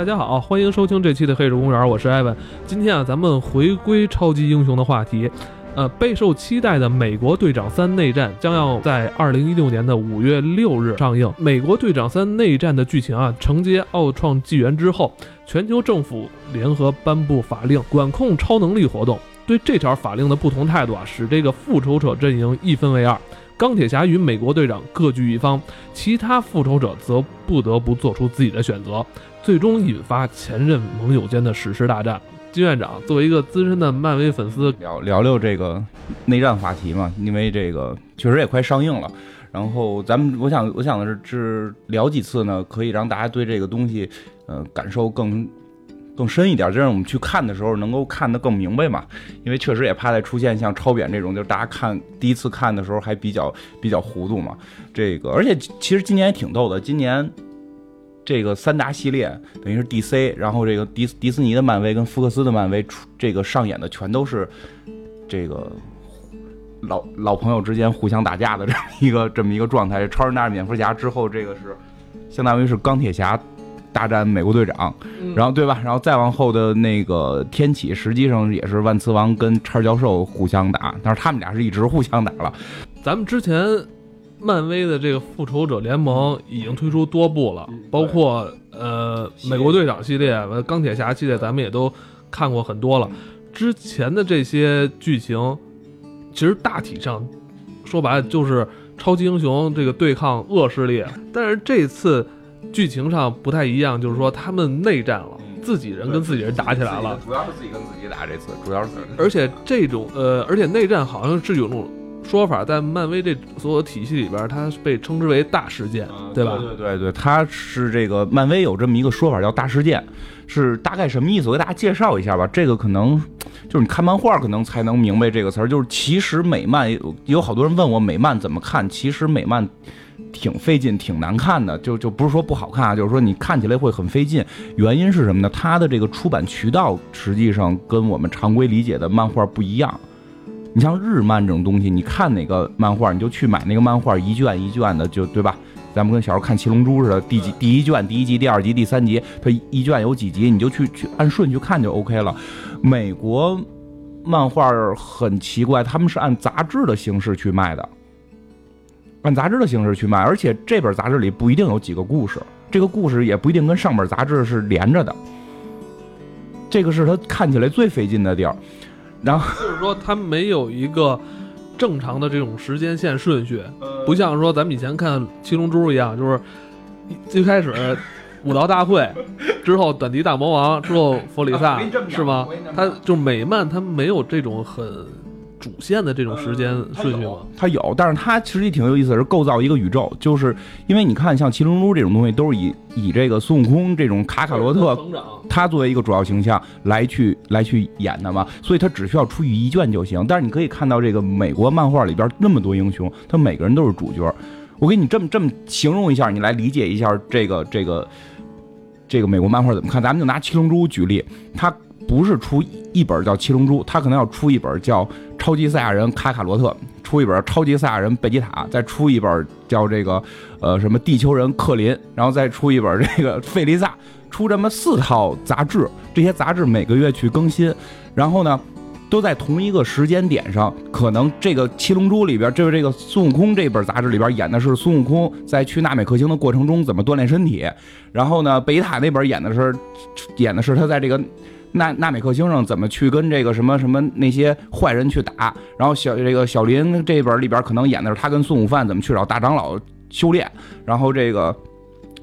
大家好，欢迎收听这期的《黑石公园》，我是艾文。今天啊，咱们回归超级英雄的话题。呃，备受期待的《美国队长三内战》将要在二零一六年的五月六日上映。《美国队长三内战》的剧情啊，承接奥创纪元之后，全球政府联合颁布法令，管控超能力活动。对这条法令的不同态度啊，使这个复仇者阵营一分为二。钢铁侠与美国队长各据一方，其他复仇者则不得不做出自己的选择，最终引发前任盟友间的史诗大战。金院长作为一个资深的漫威粉丝，聊聊聊这个内战话题嘛，因为这个确实也快上映了。然后咱们，我想，我想的是，是聊几次呢，可以让大家对这个东西，呃，感受更。更深一点，就让我们去看的时候能够看得更明白嘛。因为确实也怕再出现像超扁这种，就是大家看第一次看的时候还比较比较糊涂嘛。这个，而且其实今年也挺逗的，今年这个三大系列等于是 DC，然后这个迪迪士尼的漫威跟福克斯的漫威出这个上演的全都是这个老老朋友之间互相打架的这么一个这么一个状态。超人大战蝙蝠侠之后，这个是相当于是钢铁侠。大战美国队长，然后对吧？然后再往后的那个天启，实际上也是万磁王跟叉教授互相打，但是他们俩是一直互相打了。咱们之前漫威的这个复仇者联盟已经推出多部了，包括呃美国队长系列、钢铁侠系列，咱们也都看过很多了。之前的这些剧情，其实大体上说白了就是超级英雄这个对抗恶势力，但是这次。剧情上不太一样，就是说他们内战了，自己人跟自己人打起来了。主要是自己跟自己打这次，主要是。而且这种呃，而且内战好像是有种说法，在漫威这所有体系里边，它被称之为大事件，对吧？对对对，它是这个漫威有这么一个说法叫大事件，是大概什么意思？我给大家介绍一下吧。这个可能就是你看漫画可能才能明白这个词儿，就是其实美漫有好多人问我美漫怎么看，其实美漫。挺费劲，挺难看的，就就不是说不好看啊，就是说你看起来会很费劲。原因是什么呢？它的这个出版渠道实际上跟我们常规理解的漫画不一样。你像日漫这种东西，你看哪个漫画，你就去买那个漫画，一卷一卷的，就对吧？咱们跟小时候看《七龙珠》似的，第几第一卷、第一集、第二集、第三集，它一卷有几集，你就去去按顺序看就 OK 了。美国漫画很奇怪，他们是按杂志的形式去卖的。按杂志的形式去卖，而且这本杂志里不一定有几个故事，这个故事也不一定跟上本杂志是连着的。这个是他看起来最费劲的地儿。然后就是说，他没有一个正常的这种时间线顺序，不像说咱们以前看《七龙珠》一样，就是最开始 武道大会，之后短笛大魔王，之后弗里萨，是吗？他就美漫，他没有这种很。主线的这种时间顺序吗？它有，但是它其实也挺有意思，是构造一个宇宙。就是因为你看，像《七龙珠》这种东西，都是以以这个孙悟空这种卡卡罗特，他作为一个主要形象来去来去演的嘛，所以他只需要出一卷就行。但是你可以看到，这个美国漫画里边那么多英雄，他每个人都是主角。我给你这么这么形容一下，你来理解一下这个这个这个美国漫画怎么看？咱们就拿《七龙珠》举例，他。不是出一本叫《七龙珠》，他可能要出一本叫《超级赛亚人卡卡罗特》，出一本《超级赛亚人贝吉塔》，再出一本叫这个呃什么地球人克林，然后再出一本这个费利萨，出这么四套杂志，这些杂志每个月去更新，然后呢都在同一个时间点上，可能这个《七龙珠》里边就是这个孙悟空这本杂志里边演的是孙悟空在去纳美克星的过程中怎么锻炼身体，然后呢贝塔那本演的是演的是他在这个。纳纳美克星上怎么去跟这个什么什么那些坏人去打？然后小这个小林这本里边可能演的是他跟孙悟饭怎么去找大长老修炼。然后这个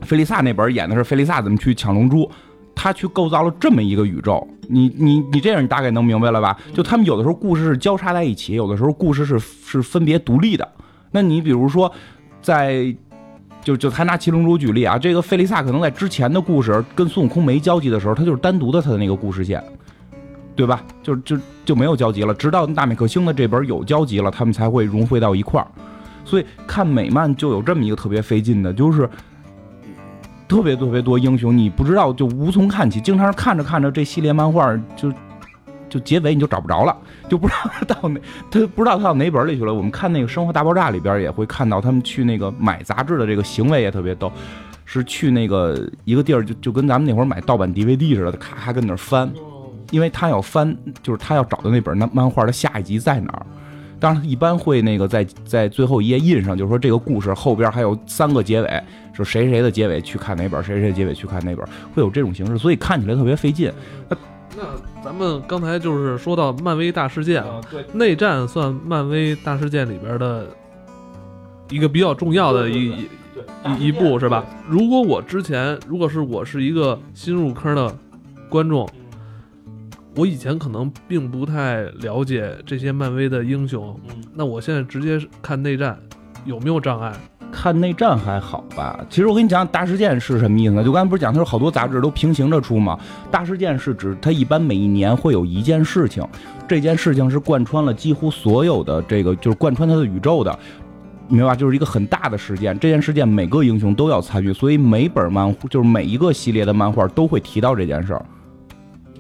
菲利萨那本演的是菲利萨怎么去抢龙珠。他去构造了这么一个宇宙。你你你这样你大概能明白了吧？就他们有的时候故事是交叉在一起，有的时候故事是是分别独立的。那你比如说在。就就他拿七龙珠举例啊，这个费利萨可能在之前的故事跟孙悟空没交集的时候，他就是单独的他的那个故事线，对吧？就就就没有交集了。直到纳美克星的这本有交集了，他们才会融汇到一块儿。所以看美漫就有这么一个特别费劲的，就是特别特别多英雄，你不知道就无从看起，经常看着看着这系列漫画就。就结尾你就找不着了，就不知道到哪，他不知道他到哪本里去了。我们看那个《生活大爆炸》里边也会看到他们去那个买杂志的这个行为也特别逗。是去那个一个地儿，就就跟咱们那会儿买盗版 DVD 似的，咔咔跟那翻，因为他要翻，就是他要找的那本那漫画的下一集在哪儿。当然，一般会那个在在最后一页印上，就是说这个故事后边还有三个结尾，说谁谁的结尾去看哪本，谁谁的结尾去看哪本，会有这种形式，所以看起来特别费劲。那咱们刚才就是说到漫威大事件啊，对，内战算漫威大事件里边的一个比较重要的一一一步是吧？如果我之前如果是我是一个新入坑的观众。我以前可能并不太了解这些漫威的英雄，那我现在直接看内战，有没有障碍？看内战还好吧。其实我跟你讲，大事件是什么意思呢？就刚才不是讲，他说好多杂志都平行着出嘛？大事件是指它一般每一年会有一件事情，这件事情是贯穿了几乎所有的这个，就是贯穿它的宇宙的，明白吧？就是一个很大的事件，这件事件每个英雄都要参与，所以每本漫就是每一个系列的漫画都会提到这件事儿。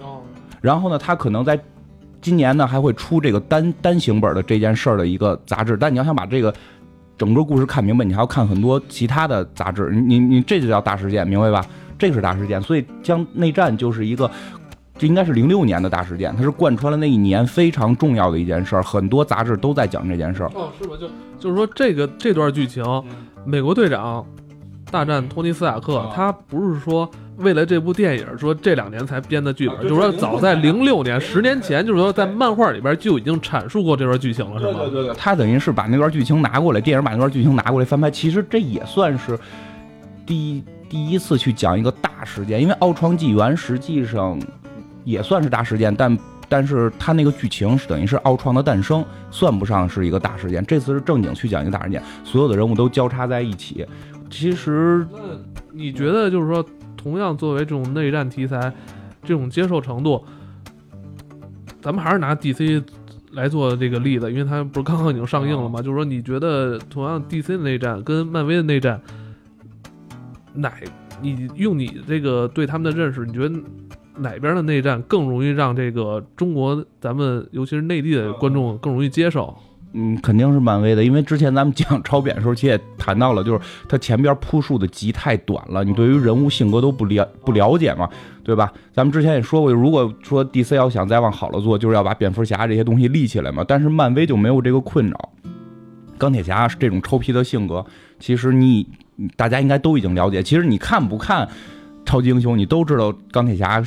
哦然后呢，他可能在今年呢还会出这个单单行本的这件事儿的一个杂志。但你要想把这个整个故事看明白，你还要看很多其他的杂志。你你这就叫大事件，明白吧？这个是大事件。所以将内战就是一个，这应该是零六年的大事件，它是贯穿了那一年非常重要的一件事儿，很多杂志都在讲这件事儿。哦，是吧？就就是说这个这段剧情，美国队长大战托尼斯塔克，他不是说。为了这部电影，说这两年才编的剧本，就是说早在零六年，十年前，就是说在漫画里边就已经阐述过这段剧情了，是吗？对对对，他等于是把那段剧情拿过来，电影把那段剧情拿过来翻拍。其实这也算是第第一次去讲一个大事件，因为《奥创纪元》实际上也算是大事件，但但是他那个剧情是等于是奥创的诞生，算不上是一个大事件。这次是正经去讲一个大事件，所有的人物都交叉在一起。其实，那你觉得就是说？同样作为这种内战题材，这种接受程度，咱们还是拿 DC 来做这个例子，因为它不是刚刚已经上映了吗？就是说，你觉得同样 DC 的内战跟漫威的内战，哪你用你这个对他们的认识，你觉得哪边的内战更容易让这个中国咱们尤其是内地的观众更容易接受？嗯，肯定是漫威的，因为之前咱们讲超扁的时候，其实也谈到了，就是它前边铺述的集太短了，你对于人物性格都不了不了解嘛，对吧？咱们之前也说过，如果说 DC 要想再往好了做，就是要把蝙蝠侠这些东西立起来嘛。但是漫威就没有这个困扰，钢铁侠这种臭皮的性格，其实你大家应该都已经了解。其实你看不看超级英雄，你都知道钢铁侠。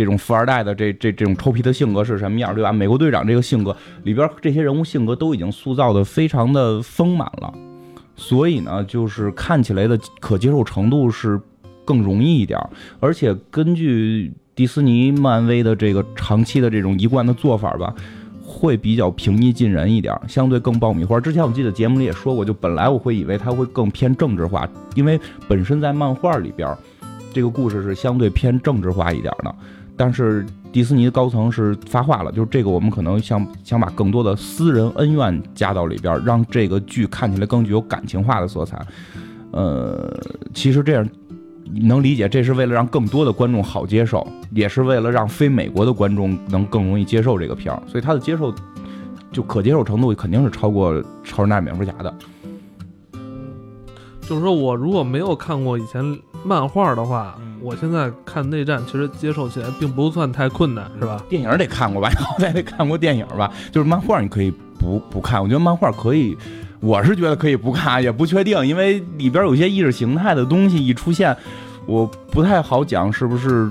这种富二代的这这这种臭皮的性格是什么样，对吧？美国队长这个性格里边这些人物性格都已经塑造的非常的丰满了，所以呢，就是看起来的可接受程度是更容易一点。而且根据迪士尼、漫威的这个长期的这种一贯的做法吧，会比较平易近人一点，相对更爆米花。之前我记得节目里也说过，就本来我会以为它会更偏政治化，因为本身在漫画里边，这个故事是相对偏政治化一点的。但是迪士尼的高层是发话了，就是这个我们可能想想把更多的私人恩怨加到里边，让这个剧看起来更具有感情化的色彩。呃，其实这样能理解，这是为了让更多的观众好接受，也是为了让非美国的观众能更容易接受这个片儿，所以它的接受就可接受程度肯定是超过《超人大战蝙蝠侠》的。就是说我如果没有看过以前漫画的话，我现在看内战，其实接受起来并不算太困难，是吧？电影得看过吧，好歹得看过电影吧。就是漫画你可以不不看，我觉得漫画可以，我是觉得可以不看，也不确定，因为里边有些意识形态的东西一出现，我不太好讲是不是，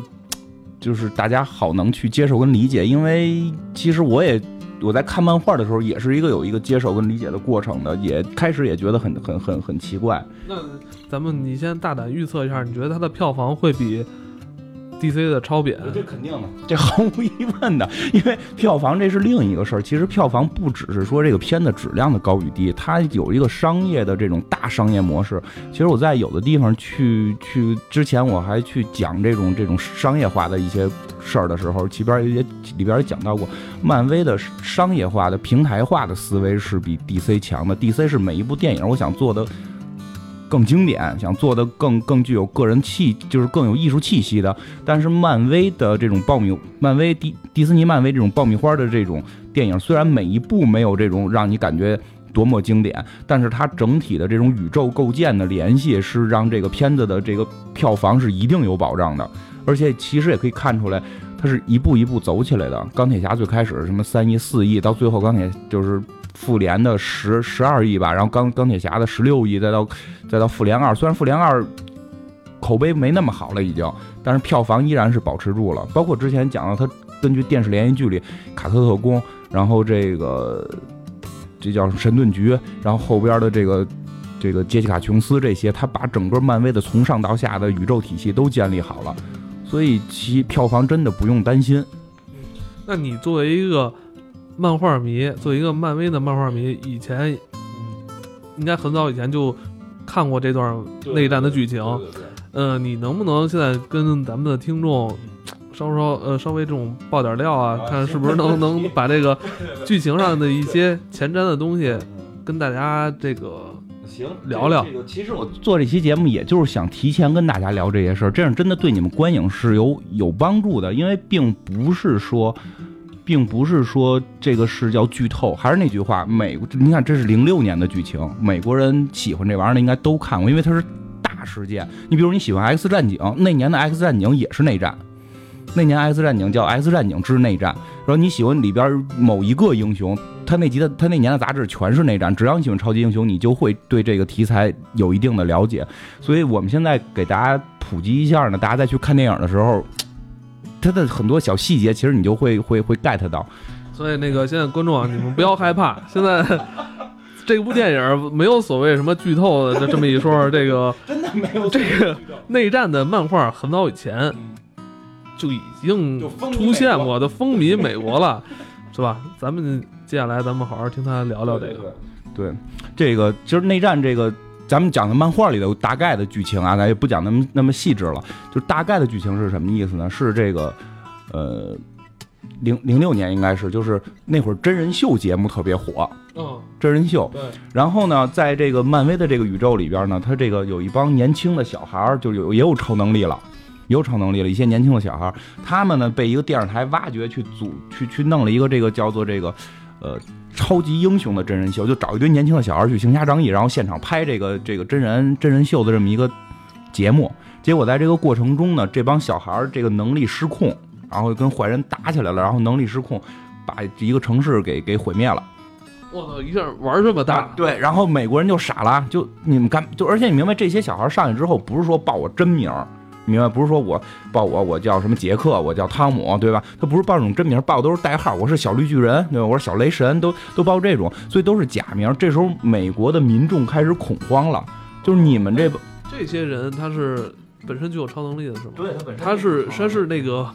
就是大家好能去接受跟理解，因为其实我也。我在看漫画的时候，也是一个有一个接受跟理解的过程的，也开始也觉得很很很很奇怪。那咱们你先大胆预测一下，你觉得它的票房会比？D.C. 的超扁，这肯定的，这毫无疑问的，因为票房这是另一个事儿。其实票房不只是说这个片子质量的高与低，它有一个商业的这种大商业模式。其实我在有的地方去去之前，我还去讲这种这种商业化的一些事儿的时候，其边也里边也讲到过，漫威的商业化的平台化的思维是比 D.C. 强的。D.C. 是每一部电影，我想做的。更经典，想做的更更具有个人气，就是更有艺术气息的。但是漫威的这种爆米，漫威迪迪士尼漫威这种爆米花的这种电影，虽然每一部没有这种让你感觉多么经典，但是它整体的这种宇宙构建的联系是让这个片子的这个票房是一定有保障的，而且其实也可以看出来，它是一步一步走起来的。钢铁侠最开始什么三亿、四亿，到最后钢铁就是复联的十十二亿吧，然后钢钢铁侠的十六亿，再到再到复联二，虽然复联二口碑没那么好了已经，但是票房依然是保持住了。包括之前讲到他根据电视连续剧里卡特特工，然后这个。这叫神盾局，然后后边的这个这个杰西卡琼斯这些，他把整个漫威的从上到下的宇宙体系都建立好了，所以其票房真的不用担心。那你作为一个漫画迷，作为一个漫威的漫画迷，以前应该很早以前就看过这段内战的剧情，嗯，你能不能现在跟咱们的听众？稍稍呃，稍微这种爆点料啊，看是不是能 能把这个剧情上的一些前瞻的东西跟大家这个行聊聊。这个其实我做这期节目，也就是想提前跟大家聊这些事儿，这样真的对你们观影是有有帮助的。因为并不是说，并不是说这个是叫剧透，还是那句话，美你看这是零六年的剧情，美国人喜欢这玩意儿的应该都看过，因为它是大事件。你比如你喜欢 X 战警，那年的 X 战警也是内战。那年《X 战警》叫《X 战警之内战》，然后你喜欢里边某一个英雄，他那集的他那年的杂志全是内战。只要你喜欢超级英雄，你就会对这个题材有一定的了解。所以我们现在给大家普及一下呢，大家再去看电影的时候，他的很多小细节，其实你就会会会 get 到。所以那个现在观众啊，你们不要害怕，现在这部电影没有所谓什么剧透的这么一说。这个 真的没有这个内战的漫画，很早以前。就已经出现过，都风靡美国了，是吧？咱们接下来咱们好好听他聊聊这个。对，这个其实内战这个，咱们讲的漫画里的大概的剧情啊，咱也不讲那么那么细致了。就大概的剧情是什么意思呢？是这个，呃，零零六年应该是，就是那会儿真人秀节目特别火。嗯，真人秀。对。然后呢，在这个漫威的这个宇宙里边呢，他这个有一帮年轻的小孩儿，就有也有超能力了。有超能力了，一些年轻的小孩，他们呢被一个电视台挖掘去组去去弄了一个这个叫做这个，呃，超级英雄的真人秀，就找一堆年轻的小孩去行侠仗义，然后现场拍这个这个真人真人秀的这么一个节目。结果在这个过程中呢，这帮小孩这个能力失控，然后跟坏人打起来了，然后能力失控，把一个城市给给毁灭了。我操，一下玩这么大？对，然后美国人就傻了，就你们干就，而且你明白，这些小孩上去之后不是说报我真名。明白，不是说我报我，我叫什么杰克，我叫汤姆，对吧？他不是报这种真名，报都是代号。我是小绿巨人，对吧？我是小雷神，都都报这种，所以都是假名。这时候美国的民众开始恐慌了，就是你们这这些人，他是本身具有超能力的，是吗？对他本身他是他是那个。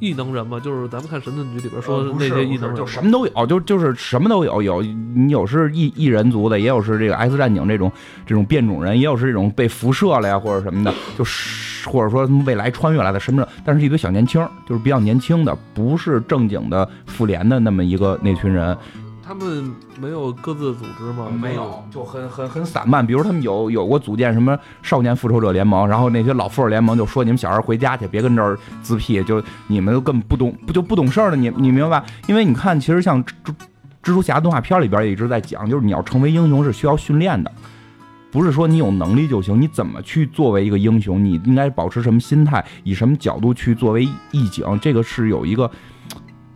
异能人嘛，就是咱们看《神盾局》里边说的那些异能人，就什么都有，就就是什么都有。有你有是异异人族的，也有是这个 X 战警这种这种变种人，也有是这种被辐射了呀或者什么的，就是或者说未来穿越来的什么的。但是一堆小年轻，就是比较年轻的，不是正经的复联的那么一个那群人。他们没有各自的组织吗？没有，就很很很散漫。比如他们有有过组建什么少年复仇者联盟，然后那些老复仇者联盟就说你们小孩回家去，别跟这儿自闭，就你们都根本不懂，不就不懂事儿了。你你明白？因为你看，其实像蜘蜘蛛侠动画片里边也一直在讲，就是你要成为英雄是需要训练的，不是说你有能力就行。你怎么去作为一个英雄？你应该保持什么心态？以什么角度去作为义警？这个是有一个。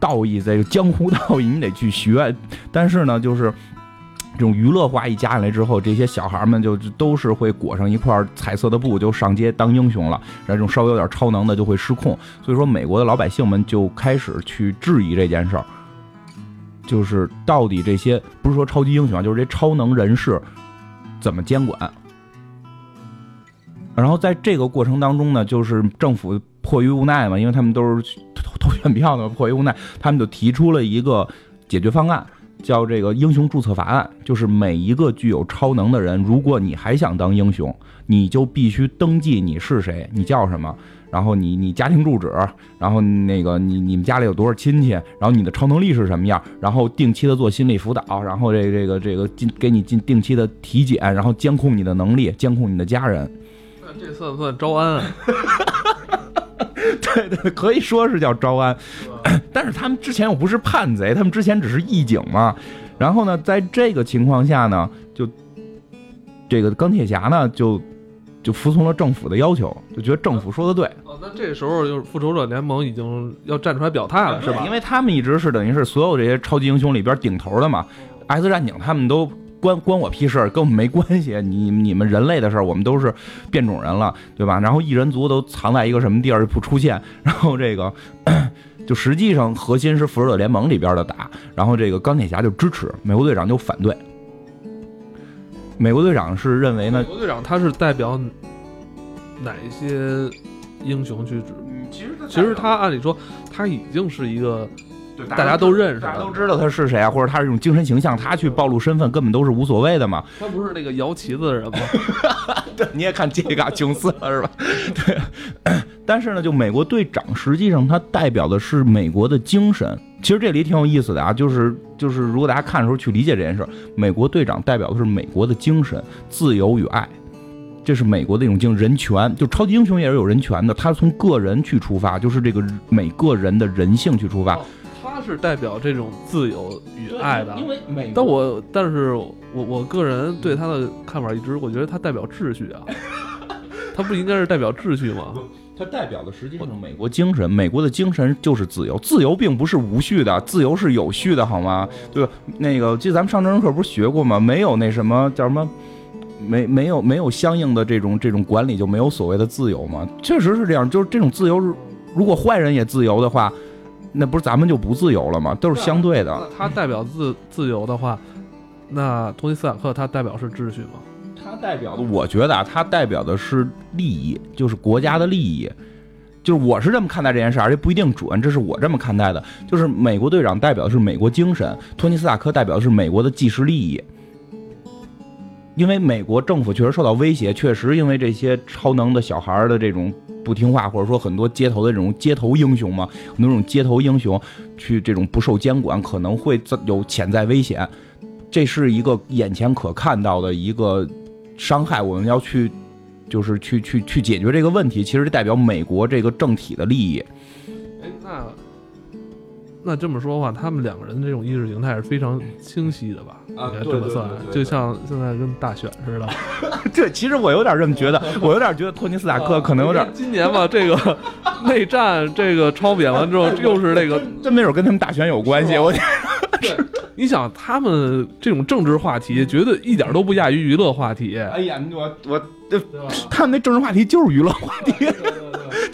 道义这江湖道义，你得去学。但是呢，就是 这种娱乐化一加进来之后，这些小孩们就都是会裹上一块彩色的布，就上街当英雄了。然后这种稍微有点超能的就会失控。所以说，美国的老百姓们就开始去质疑这件事儿，就是到底这些不是说超级英雄啊，就是这超能人士怎么监管？然后在这个过程当中呢，就是政府迫于无奈嘛，因为他们都是。投选票的迫于无奈，他们就提出了一个解决方案，叫这个英雄注册法案。就是每一个具有超能的人，如果你还想当英雄，你就必须登记你是谁，你叫什么，然后你你家庭住址，然后那个你你们家里有多少亲戚，然后你的超能力是什么样，然后定期的做心理辅导，然后这这个这个进给你进定期的体检，然后监控你的能力，监控你的家人。这算不算招安啊？对对，可以说是叫招安，但是他们之前又不是叛贼，他们之前只是义警嘛。然后呢，在这个情况下呢，就这个钢铁侠呢，就就服从了政府的要求，就觉得政府说的对。哦，那这时候就是复仇者联盟已经要站出来表态了，是吧？因为他们一直是等于是所有这些超级英雄里边顶头的嘛。X 战警他们都。关关我屁事，跟我们没关系。你你们人类的事儿，我们都是变种人了，对吧？然后异人族都藏在一个什么地儿不出现。然后这个就实际上核心是复仇者联盟里边的打。然后这个钢铁侠就支持，美国队长就反对。美国队长是认为呢？美国队长他是代表哪一些英雄去？其实其实他按理说他已经是一个。大家都认识，大家都知道他是谁啊，或者他是一种精神形象，他去暴露身份根本都是无所谓的嘛。他不是那个摇旗子的人吗？对，你也看杰西卡琼斯了是吧？对。但是呢，就美国队长，实际上他代表的是美国的精神。其实这里挺有意思的啊，就是就是，如果大家看的时候去理解这件事儿，美国队长代表的是美国的精神，自由与爱，这是美国的一种精人权。就超级英雄也是有人权的，他从个人去出发，就是这个每个人的人性去出发。他是代表这种自由与爱的，因为美，但我但是我我个人对他的看法一直，我觉得他代表秩序啊，他不应该是代表秩序吗？他代表的实际上是美国精神，美国的精神就是自由，自由并不是无序的，自由是有序的，好吗？对吧？那个，记得咱们上政治课不是学过吗？没有那什么叫什么，没没有没有相应的这种这种管理，就没有所谓的自由吗？确实是这样，就是这种自由，如果坏人也自由的话。那不是咱们就不自由了吗？都是相对的。他代表自自由的话，那托尼斯塔克他代表是秩序吗？他代表的，我觉得啊，他代表的是利益，就是国家的利益。就是我是这么看待这件事，而且不一定准，这是我这么看待的。就是美国队长代表的是美国精神，托尼斯塔克代表的是美国的即时利益。因为美国政府确实受到威胁，确实因为这些超能的小孩的这种不听话，或者说很多街头的这种街头英雄嘛，很多这种街头英雄去这种不受监管，可能会有潜在危险。这是一个眼前可看到的一个伤害，我们要去就是去去去解决这个问题。其实代表美国这个政体的利益。哎，那。那这么说的话，他们两个人的这种意识形态是非常清晰的吧？啊，这么算，就像现在跟大选似的。这，其实我有点这么觉得，我有点觉得托尼斯塔克可能有点。今年吧，这个内战，这个超扁完之后，又是那个，真没准跟他们大选有关系。我。对，你想他们这种政治话题，绝对一点都不亚于娱乐话题。哎呀，我我，他们那政治话题就是娱乐话题。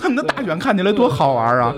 他们的大远看起来多好玩啊！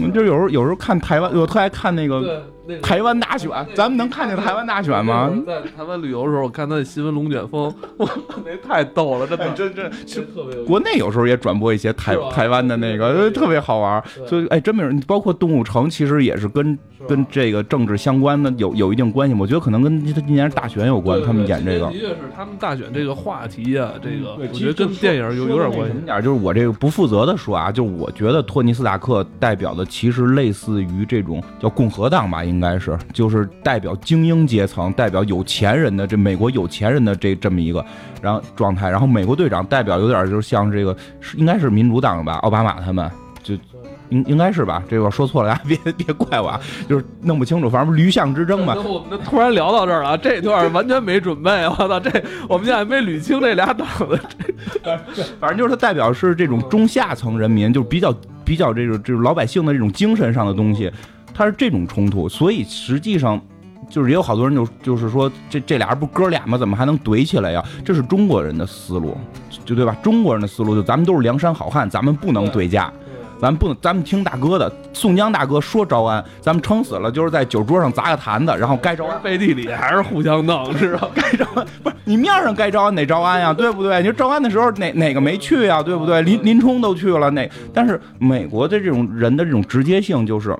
嗯，就有时候有时候看台湾，我特爱看那个。台湾大选，咱们能看见台湾大选吗？在台湾旅游的时候，我看他的新闻龙卷风，哇，那太逗了，真的，真真是特别。国内有时候也转播一些台台湾的那个，特别好玩。所以，哎，真没有，包括动物城，其实也是跟跟这个政治相关的，有有一定关系。我觉得可能跟他今年大选有关，他们演这个。的确是他们大选这个话题啊，这个我觉得跟电影有有点关系。点就是我这个不负责的说啊，就是我觉得托尼斯塔克代表的其实类似于这种叫共和党吧，应应该是就是。代表精英阶层，代表有钱人的这美国有钱人的这这么一个然后状态，然后美国队长代表有点就是像这个应该是民主党吧，奥巴马他们就应应该是吧，这个说错了大家别 别怪我啊，就是弄不清楚，反正驴象之争嘛。我们突然聊到这儿了，这段完全没准备，我操，这我们现在还没捋清这俩党的这，反正就是他代表是这种中下层人民，就是比较比较这种这种老百姓的这种精神上的东西。他是这种冲突，所以实际上就是也有好多人就就是说这这俩人不哥俩吗？怎么还能怼起来呀？这是中国人的思路，就对吧？中国人的思路就咱们都是梁山好汉，咱们不能对架，咱们不能，咱们听大哥的。宋江大哥说招安，咱们撑死了就是在酒桌上砸个坛子，然后该招安背地里还是互相弄，是吧？该招安不是你面上该招安哪招安呀，对不对？你说招安的时候哪哪个没去呀？对不对？林林冲都去了，哪但是美国的这种人的这种直接性就是。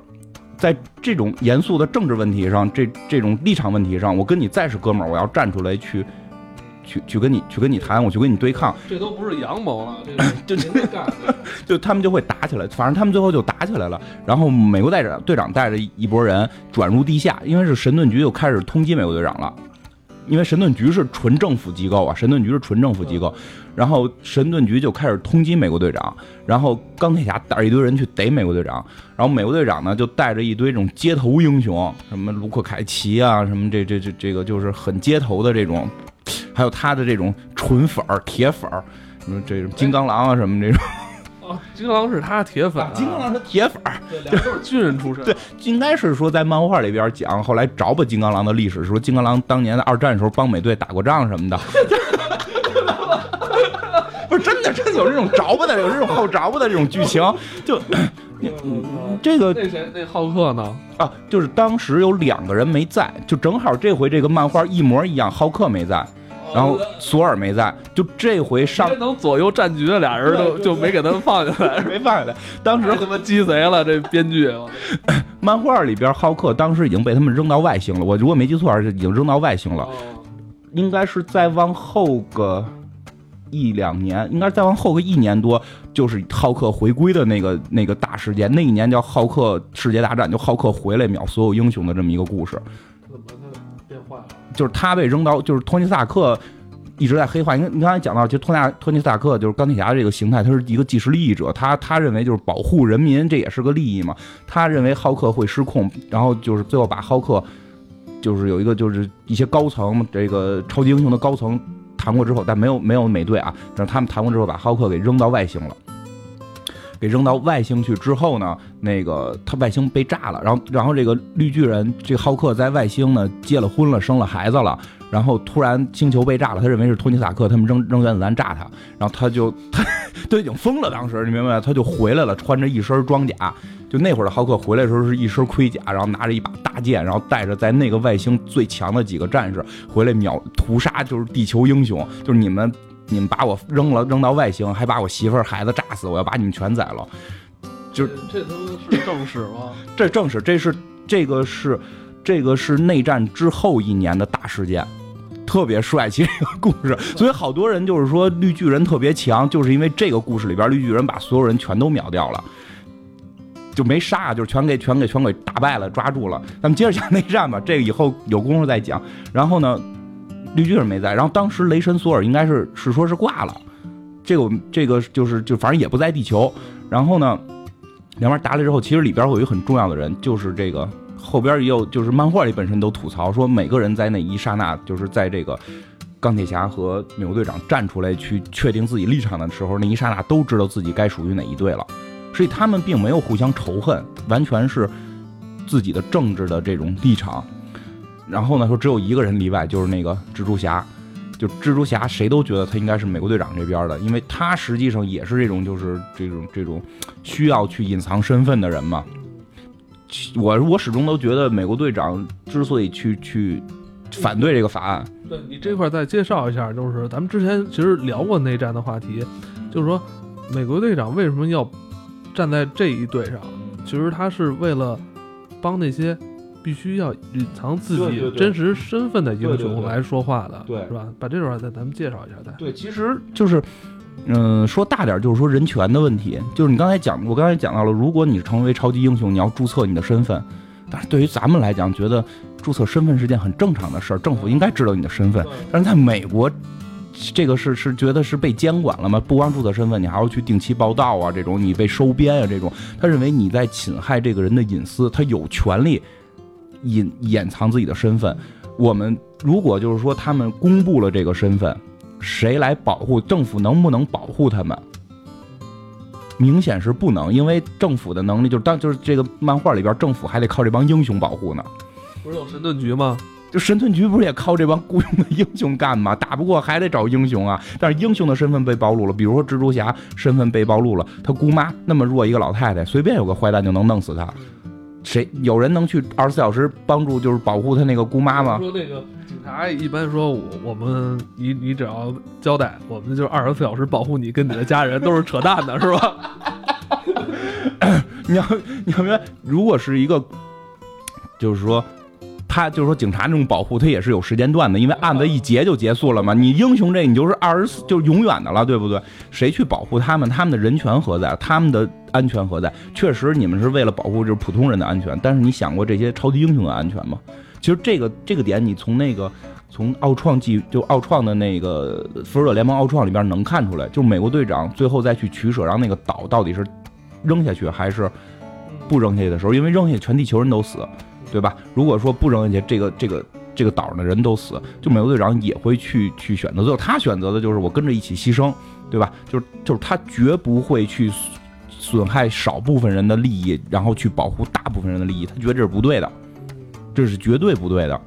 在这种严肃的政治问题上，这这种立场问题上，我跟你再是哥们儿，我要站出来去，去去跟你去跟你谈，我去跟你对抗。这都不是阳谋了，这就干，就他们就会打起来。反正他们最后就打起来了。然后美国队长队长带着一拨人转入地下，因为是神盾局又开始通缉美国队长了。因为神盾局是纯政府机构啊，神盾局是纯政府机构，然后神盾局就开始通缉美国队长，然后钢铁侠带着一堆人去逮美国队长，然后美国队长呢就带着一堆这种街头英雄，什么卢克凯奇啊，什么这这这这个就是很街头的这种，还有他的这种纯粉儿、铁粉儿，什么这种金刚狼啊什么这种。哦，金刚狼是他铁粉，金刚狼是铁粉，对，都是军人出身。对，应该是说在漫画里边讲，后来找吧金刚狼的历史，说金刚狼当年在二战的时候帮美队打过仗什么的。不是真的，真的有这种着吧的，有这种后着吧的这种剧情。就，这个那谁那浩克呢？啊，就是当时有两个人没在，就正好这回这个漫画一模一样，浩克没在。然后索尔没在，就这回上能左右战局的俩人都就没给他们放下来，没放下来。当时 他妈鸡贼了，这编剧。漫画里边浩克当时已经被他们扔到外星了，我如果没记错，是已经扔到外星了。应该是再往后个一两年，应该再往后个一年多，就是浩克回归的那个那个大事件。那一年叫浩克世界大战，就浩克回来秒所有英雄的这么一个故事。就是他被扔到，就是托尼·斯塔克一直在黑化。你你刚才讲到，其实托纳托尼·斯塔克就是钢铁侠这个形态，他是一个既是利益者。他他认为就是保护人民，这也是个利益嘛。他认为浩克会失控，然后就是最后把浩克，就是有一个就是一些高层，这个超级英雄的高层谈过之后，但没有没有美队啊，但是他们谈过之后，把浩克给扔到外星了。给扔到外星去之后呢，那个他外星被炸了，然后然后这个绿巨人这浩克在外星呢结了婚了，生了孩子了，然后突然星球被炸了，他认为是托尼·斯塔克他们扔扔原子弹炸他，然后他就他都已经疯了，当时你明白吗他就回来了，穿着一身装甲，就那会儿的浩克回来的时候是一身盔甲，然后拿着一把大剑，然后带着在那个外星最强的几个战士回来秒屠杀，就是地球英雄，就是你们。你们把我扔了，扔到外星，还把我媳妇儿孩子炸死，我要把你们全宰了。就这都是正史吗？这正史，这是这个是这个是内战之后一年的大事件，特别帅气这个故事。所以好多人就是说绿巨人特别强，就是因为这个故事里边绿巨人把所有人全都秒掉了，就没杀，就是全给全给全给打败了，抓住了。咱们接着讲内战吧，这个以后有功夫再讲。然后呢？绿巨人没在，然后当时雷神索尔应该是是说是挂了，这个这个就是就反正也不在地球。然后呢，两边打了之后，其实里边有一个很重要的人，就是这个后边也有，就是漫画里本身都吐槽说，每个人在那一刹那，就是在这个钢铁侠和美国队长站出来去确定自己立场的时候，那一刹那都知道自己该属于哪一队了。所以他们并没有互相仇恨，完全是自己的政治的这种立场。然后呢，说只有一个人例外，就是那个蜘蛛侠。就蜘蛛侠，谁都觉得他应该是美国队长这边的，因为他实际上也是这种，就是这种这种需要去隐藏身份的人嘛。我我始终都觉得，美国队长之所以去去反对这个法案，对你这块再介绍一下，就是咱们之前其实聊过内战的话题，就是说美国队长为什么要站在这一队上？其实他是为了帮那些。必须要隐藏自己真实身份的英雄来说话的，对，是吧？把这段再咱们介绍一下，再对，其实就是，嗯，说大点就是说人权的问题，就是你刚才讲，我刚才讲到了，如果你成为超级英雄，你要注册你的身份，但是对于咱们来讲，觉得注册身份是件很正常的事儿，政府应该知道你的身份，但是在美国，这个是是觉得是被监管了吗？不光注册身份，你还要去定期报道啊，这种你被收编啊，这种，他认为你在侵害这个人的隐私，他有权利。隐掩藏自己的身份，我们如果就是说他们公布了这个身份，谁来保护？政府能不能保护他们？明显是不能，因为政府的能力就是当就是这个漫画里边，政府还得靠这帮英雄保护呢。不是有神盾局吗？就神盾局不是也靠这帮雇佣的英雄干吗？打不过还得找英雄啊。但是英雄的身份被暴露了，比如说蜘蛛侠身份被暴露了，他姑妈那么弱一个老太太，随便有个坏蛋就能弄死他。谁有人能去二十四小时帮助，就是保护他那个姑妈吗？说那个警察一般说，我我们你你只要交代，我们就二十四小时保护你跟你的家人，都是扯淡的，是吧？你要你要明白，如果是一个，就是说。他就是说，警察那种保护，他也是有时间段的，因为案子一结就结束了嘛。你英雄这，你就是二十四，就是永远的了，对不对？谁去保护他们？他们的人权何在？他们的安全何在？确实，你们是为了保护就是普通人的安全，但是你想过这些超级英雄的安全吗？其实这个这个点，你从那个从奥创纪就奥创的那个复仇者联盟奥创里边能看出来，就是美国队长最后再去取舍，让那个岛到底是扔下去还是不扔下去的时候，因为扔下去全地球人都死，对吧？如果说不扔下去，这个这个这个岛上的人都死，就美国队长也会去去选择。最后他选择的就是我跟着一起牺牲，对吧？就是就是他绝不会去损害少部分人的利益，然后去保护大部分人的利益，他觉得这是不对的，这是绝对不对的。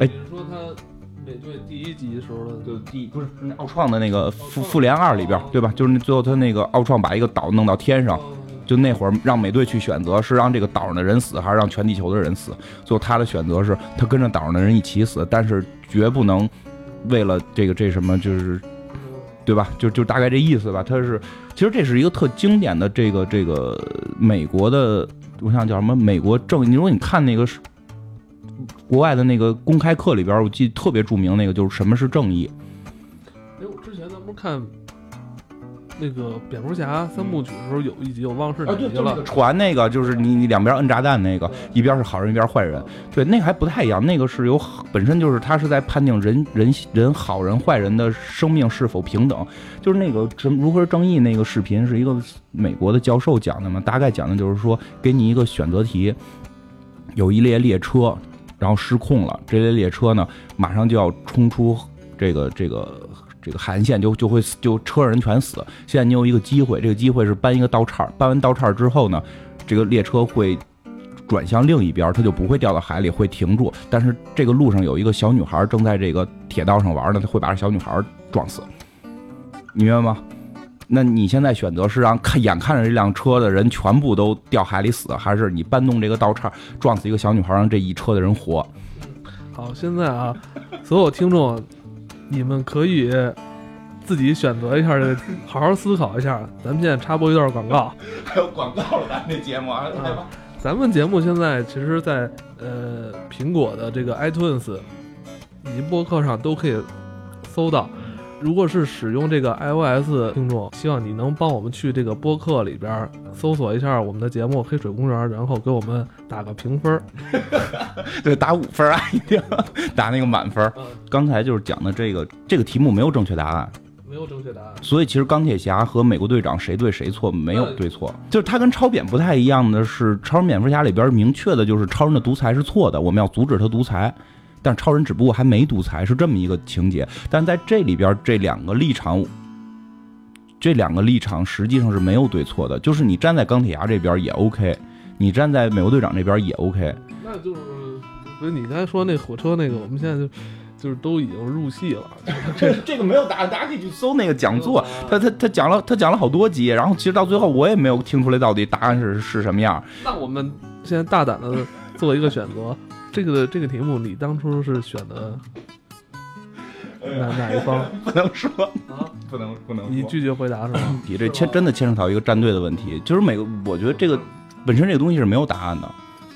哎，说他美队第一集的时候的，就第不是那奥创的那个复复联二里边，对吧？就是那最后他那个奥创把一个岛弄到天上，就那会儿让美队去选择是让这个岛上的人死，还是让全地球的人死？最后他的选择是他跟着岛上的人一起死，但是绝不能为了这个这什么，就是对吧？就就大概这意思吧。他是其实这是一个特经典的这个这个美国的，我想叫什么？美国正，你说你看那个是。国外的那个公开课里边，我记得特别著名那个就是什么是正义。哎，我之前咱们看那个蝙蝠侠三部曲的时候，有一集我忘是哪集了。船那个就是你你两边摁炸弹那个，一边是好人一边坏人。对，那个还不太一样，那个是有本身就是他是在判定人人人好人坏人的生命是否平等。就是那个什如何正义那个视频是一个美国的教授讲的嘛，大概讲的就是说给你一个选择题，有一列列车。然后失控了，这列列车呢，马上就要冲出这个这个这个海岸线，就就会就车人全死。现在你有一个机会，这个机会是搬一个道岔，搬完道岔之后呢，这个列车会转向另一边，它就不会掉到海里，会停住。但是这个路上有一个小女孩正在这个铁道上玩呢，它会把这小女孩撞死，明白吗？那你现在选择是让看眼看着这辆车的人全部都掉海里死，还是你搬动这个道岔撞死一个小女孩，让这一车的人活？好，现在啊，所有听众，你们可以自己选择一下，这 好好思考一下。咱们现在插播一段广告，还有广告了，咱这节目啊，咱们节目现在其实，在呃苹果的这个 iTunes 以及播客上都可以搜到。如果是使用这个 iOS 听众，希望你能帮我们去这个播客里边搜索一下我们的节目《黑水公园》，然后给我们打个评分。对，打五分啊，一定打那个满分。刚才就是讲的这个这个题目没有正确答案，没有正确答案。所以其实钢铁侠和美国队长谁对谁错没有对错，就是他跟超扁不太一样的是，超人蝙蝠侠里边明确的就是超人的独裁是错的，我们要阻止他独裁。但超人只不过还没独裁，是这么一个情节。但在这里边，这两个立场，这两个立场实际上是没有对错的。就是你站在钢铁侠这边也 OK，你站在美国队长这边也 OK。那就是，所以你刚才说那火车那个，我们现在就就是都已经入戏了。这这个没有答案，大家可以去搜那个讲座。他他他讲了他讲了好多集，然后其实到最后我也没有听出来到底答案是是什么样。那我们现在大胆的做一个选择。这个这个题目，你当初是选的哪哪一方？不能说啊，不 能不能。你拒绝回答是吗？你这牵真的牵扯到一个战队的问题，就是每个我觉得这个本身这个东西是没有答案的，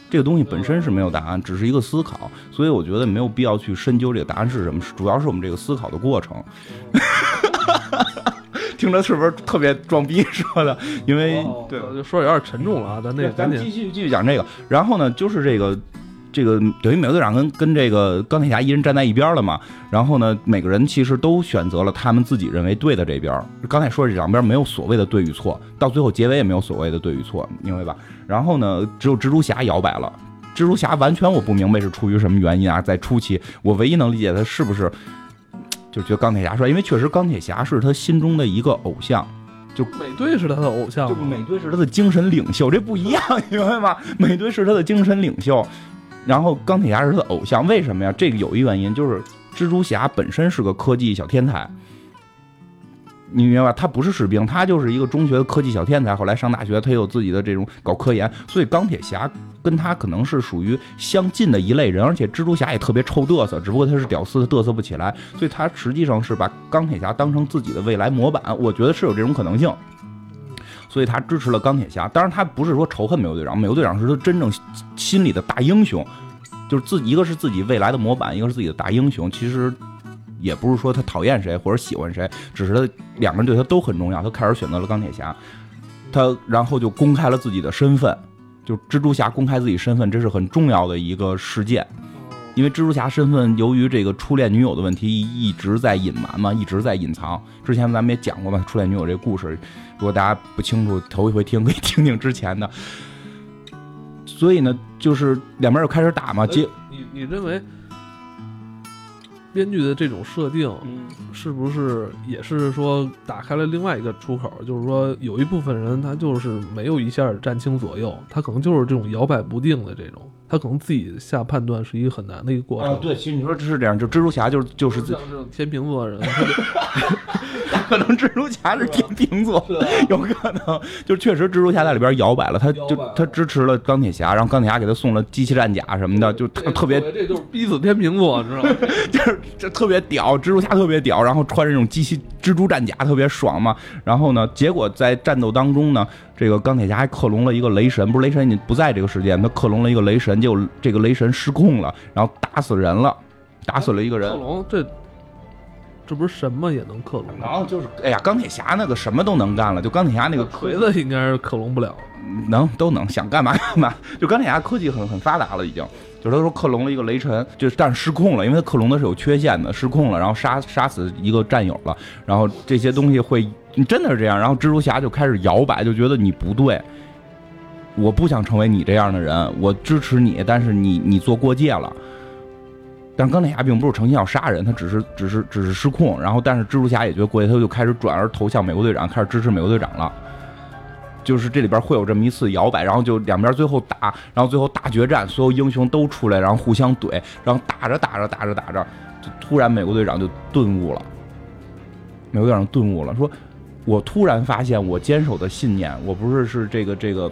这个东西本身是没有答案，只是一个思考，所以我觉得没有必要去深究这个答案是什么，主要是我们这个思考的过程。听着是不是特别装逼说的？因为对，就说有点沉重了啊，咱那咱继续继续讲这个。然后呢，就是这个。这个等于美国队长跟跟这个钢铁侠一人站在一边了嘛？然后呢，每个人其实都选择了他们自己认为对的这边。刚才说这两边没有所谓的对与错，到最后结尾也没有所谓的对与错，明白吧？然后呢，只有蜘蛛侠摇摆了。蜘蛛侠完全我不明白是出于什么原因啊？在初期，我唯一能理解他是不是就觉得钢铁侠帅，因为确实钢铁侠是他心中的一个偶像，就美队是他的偶像，美队是他的精神领袖，这不一样，明白吗？美队是他的精神领袖。然后钢铁侠是他的偶像，为什么呀？这个有一原因，就是蜘蛛侠本身是个科技小天才，你明白吧？他不是士兵，他就是一个中学的科技小天才。后来上大学，他有自己的这种搞科研，所以钢铁侠跟他可能是属于相近的一类人。而且蜘蛛侠也特别臭嘚瑟，只不过他是屌丝，他嘚瑟不起来，所以他实际上是把钢铁侠当成自己的未来模板。我觉得是有这种可能性。所以他支持了钢铁侠，当然他不是说仇恨美国队长，美国队长是他真正心里的大英雄，就是自一个是自己未来的模板，一个是自己的大英雄。其实也不是说他讨厌谁或者喜欢谁，只是他两个人对他都很重要。他开始选择了钢铁侠，他然后就公开了自己的身份，就蜘蛛侠公开自己身份，这是很重要的一个事件。因为蜘蛛侠身份由于这个初恋女友的问题一直在隐瞒嘛，一直在隐藏。之前咱们也讲过嘛，初恋女友这个故事，如果大家不清楚，头一回听可以听听之前的。所以呢，就是两边又开始打嘛。结你你认为？编剧的这种设定，是不是也是说打开了另外一个出口？就是说，有一部分人他就是没有一下站清左右，他可能就是这种摇摆不定的这种，他可能自己下判断是一个很难的一个过程。对，其实你说是这样，就蜘蛛侠就是就是天秤座的人。可能蜘蛛侠是天秤座，有可能就确实蜘蛛侠在里边摇摆了，他就他支持了钢铁侠，然后钢铁侠给他送了机器战甲什么的，就特特别，这就是逼死天秤座，知道吗？就是这特别屌，蜘蛛侠特别屌，然后穿着这种机器蜘蛛战甲特别爽嘛。然后呢，结果在战斗当中呢，这个钢铁侠还克隆了一个雷神，不是雷神已经不在这个世界，他克隆了一个雷神，结果这个雷神失控了，然后打死人了，打死了一个人。克隆这。这不是什么也能克隆？然后就是，哎呀，钢铁侠那个什么都能干了，就钢铁侠那个锤子应该是克隆不了，能都能，想干嘛 干嘛。就钢铁侠科技很很发达了，已经。就是他说克隆了一个雷神，就是但是失控了，因为他克隆的是有缺陷的，失控了，然后杀杀死一个战友了，然后这些东西会真的是这样。然后蜘蛛侠就开始摇摆，就觉得你不对，我不想成为你这样的人，我支持你，但是你你做过界了。但钢铁侠并不是诚心要杀人，他只是只是只是失控。然后，但是蜘蛛侠也觉得过去，他就开始转而投向美国队长，开始支持美国队长了。就是这里边会有这么一次摇摆，然后就两边最后打，然后最后大决战，所有英雄都出来，然后互相怼，然后打着打着打着打着，就突然美国队长就顿悟了。美国队长顿悟了，说：“我突然发现，我坚守的信念，我不是是这个这个。”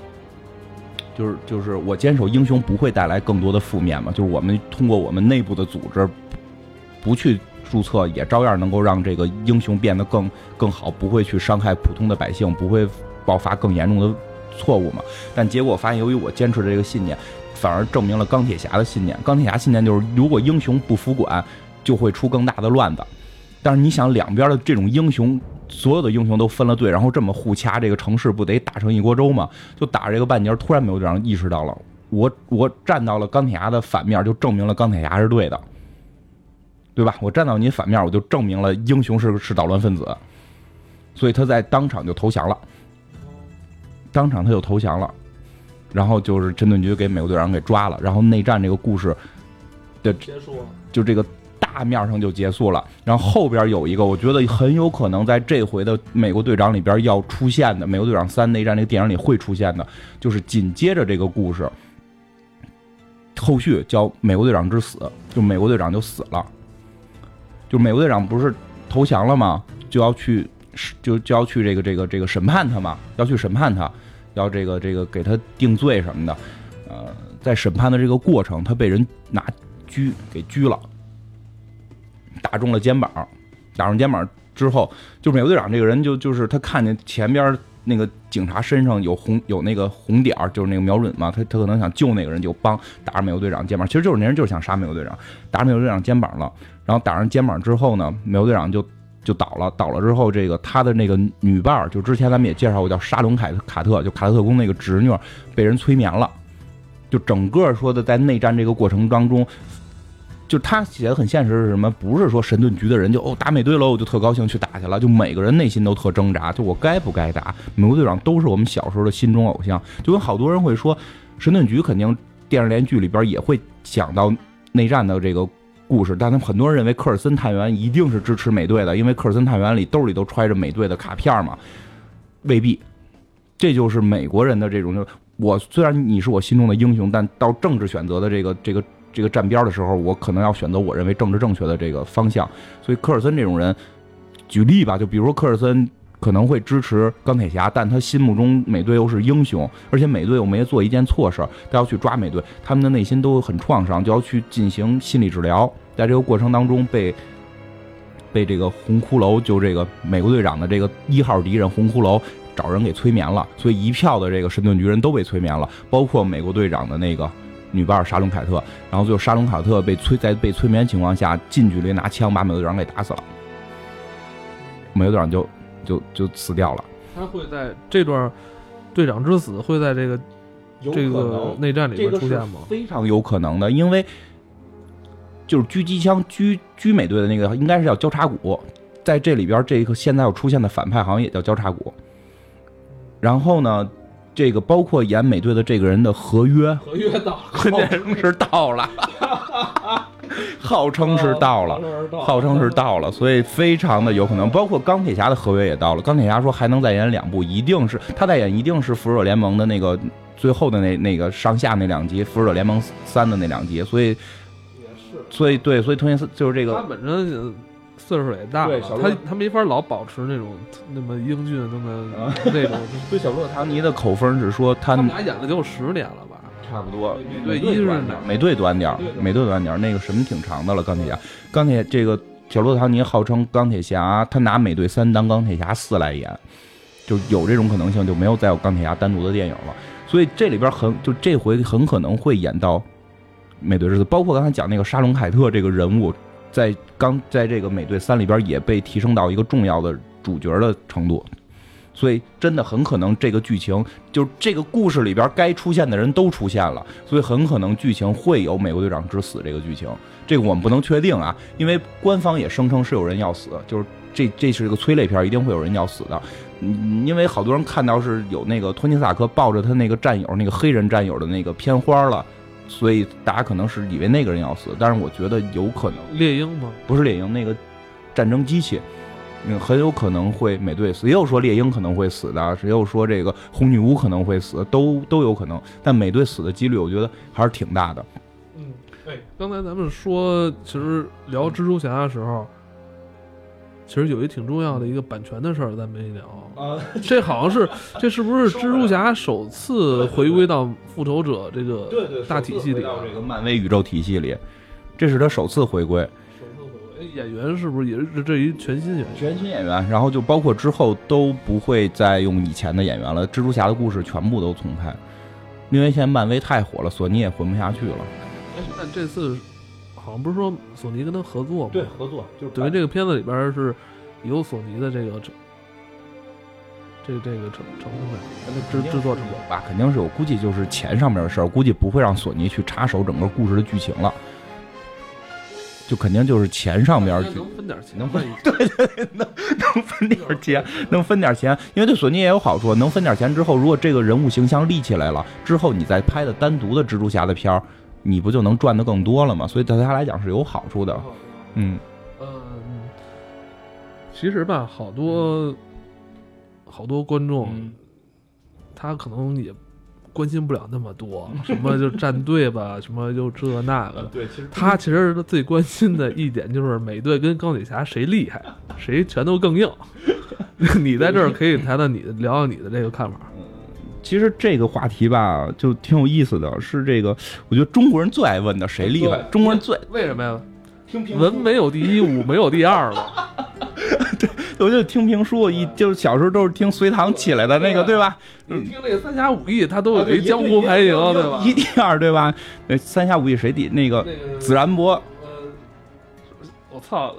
就是就是我坚守英雄不会带来更多的负面嘛，就是我们通过我们内部的组织，不去注册也照样能够让这个英雄变得更更好，不会去伤害普通的百姓，不会爆发更严重的错误嘛。但结果发现，由于我坚持这个信念，反而证明了钢铁侠的信念。钢铁侠信念就是，如果英雄不服管，就会出更大的乱子。但是你想，两边的这种英雄。所有的英雄都分了队，然后这么互掐，这个城市不得打成一锅粥吗？就打这个半截，突然美国队长意识到了，我我站到了钢铁侠的反面，就证明了钢铁侠是对的，对吧？我站到你反面，我就证明了英雄是是捣乱分子，所以他在当场就投降了，当场他就投降了，然后就是陈顿局给美国队长给抓了，然后内战这个故事的结束，就这个。大面上就结束了，然后后边有一个，我觉得很有可能在这回的美国队长里边要出现的，美国队长三内战那个电影里会出现的，就是紧接着这个故事，后续叫美国队长之死，就美国队长就死了，就美国队长不是投降了吗？就要去，就就要去这个这个这个审判他嘛，要去审判他，要这个这个给他定罪什么的，呃，在审判的这个过程，他被人拿狙给狙了。打中了肩膀，打中肩膀之后，就美国队长这个人就就是他看见前边那个警察身上有红有那个红点儿，就是那个瞄准嘛，他他可能想救那个人，就帮打着美国队长肩膀。其实就是那人就是想杀美国队长，打着美国队长肩膀了。然后打上肩膀之后呢，美国队长就就倒了，倒了之后，这个他的那个女伴儿，就之前咱们也介绍过，叫沙龙凯卡特，就卡特特工那个侄女，被人催眠了。就整个说的在内战这个过程当中。就他写的很现实是什么？不是说神盾局的人就哦打美队了，我就特高兴去打去了。就每个人内心都特挣扎，就我该不该打？美国队长都是我们小时候的心中偶像。就跟好多人会说，神盾局肯定电视连续剧里边也会讲到内战的这个故事，但他们很多人认为科尔森探员一定是支持美队的，因为科尔森探员里兜里都揣着美队的卡片嘛。未必，这就是美国人的这种，就我虽然你是我心中的英雄，但到政治选择的这个这个。这个站边的时候，我可能要选择我认为政治正确的这个方向。所以科尔森这种人，举例吧，就比如说科尔森可能会支持钢铁侠，但他心目中美队又是英雄，而且美队又没做一件错事，他要去抓美队，他们的内心都很创伤，就要去进行心理治疗。在这个过程当中，被被这个红骷髅，就这个美国队长的这个一号敌人红骷髅找人给催眠了，所以一票的这个神盾局人都被催眠了，包括美国队长的那个。女伴沙龙凯特，然后最后沙龙凯特被催在被催眠情况下，近距离拿枪把美国队长给打死了，美国队长就就就死掉了。他会在这段队长之死会在这个这个内战里边出现吗？非常有可能的，因为就是狙击枪狙狙美队的那个应该是叫交叉骨，在这里边这一个现在要出现的反派好像也叫交叉骨。然后呢，这个包括演美队的这个人的合约，合约到，关键 是到了，号称是到了，号称是到了，所以非常的有可能。包括钢铁侠的合约也到了，钢铁侠说还能再演两部，一定是他再演，一定是复仇者联盟的那个最后的那那个上下那两集，复仇者联盟三的那两集，所以也是，所以对，所以托尼斯就是这个，他本身岁数也大了，他他没法老保持那种那么英俊，那么那种。对小罗伯特·唐尼的口风是说他们俩演了得有十年了吧？差不多。对，一是美队短点美队短点那个什么挺长的了。钢铁侠，钢铁这个小罗伯特·唐尼号称钢铁侠，他拿美队三当钢铁侠四来演，就有这种可能性，就没有再有钢铁侠单独的电影了。所以这里边很就这回很可能会演到美队之子，包括刚才讲那个沙龙·凯特这个人物。在刚在这个美队三里边也被提升到一个重要的主角的程度，所以真的很可能这个剧情就这个故事里边该出现的人都出现了，所以很可能剧情会有美国队长之死这个剧情，这个我们不能确定啊，因为官方也声称是有人要死，就是这这是一个催泪片，一定会有人要死的，因为好多人看到是有那个托尼斯塔克抱着他那个战友那个黑人战友的那个片花了。所以大家可能是以为那个人要死，但是我觉得有可能猎鹰吗？不是猎鹰，那个战争机器，嗯，很有可能会美队死。也有说猎鹰可能会死的，也有说这个红女巫可能会死，都都有可能。但美队死的几率，我觉得还是挺大的。嗯，对，刚才咱们说，其实聊蜘蛛侠的时候。其实有一挺重要的一个版权的事儿，咱没聊啊。这好像是，这是不是 蜘蛛侠首次回归到复仇者这个大体系里？到这个漫威宇宙体系里，这是他首次回归。首次回归，演员是不是也是这一全新演员？全新演员，然后就包括之后都不会再用以前的演员了。蜘蛛侠的故事全部都重拍，因为现在漫威太火了，索尼也混不下去了。但这次。好像不是说索尼跟他合作吗？对，合作就是等于这个片子里边是有索尼的这个这这个成成分，制制作成本吧，肯定是有。估计就是钱上面的事儿，估计不会让索尼去插手整个故事的剧情了，就肯定就是钱上边能分点钱，能分对对对，能能分点钱，能分点钱，因为对索尼也有好处，能分点钱之后，如果这个人物形象立起来了之后，你再拍的单独的蜘蛛侠的片儿。你不就能赚的更多了吗？所以对他来讲是有好处的。嗯嗯，其实吧，好多好多观众，他可能也关心不了那么多，什么就站队吧，什么就这那个。对，其实他其实最关心的一点就是美队跟钢铁侠谁厉害，谁拳头更硬。你在这儿可以谈谈你的，聊聊你的这个看法。其实这个话题吧，就挺有意思的。是这个，我觉得中国人最爱问的，谁厉害？中国人最为什么呀？文没有第一，武没有第二了。对，我就听评书，一就是小时候都是听隋唐起来的那个，对吧？你听那个三侠五义，他都有一江湖排名，对吧？一第二，对吧？那三侠五义谁第？那个子然伯。我操，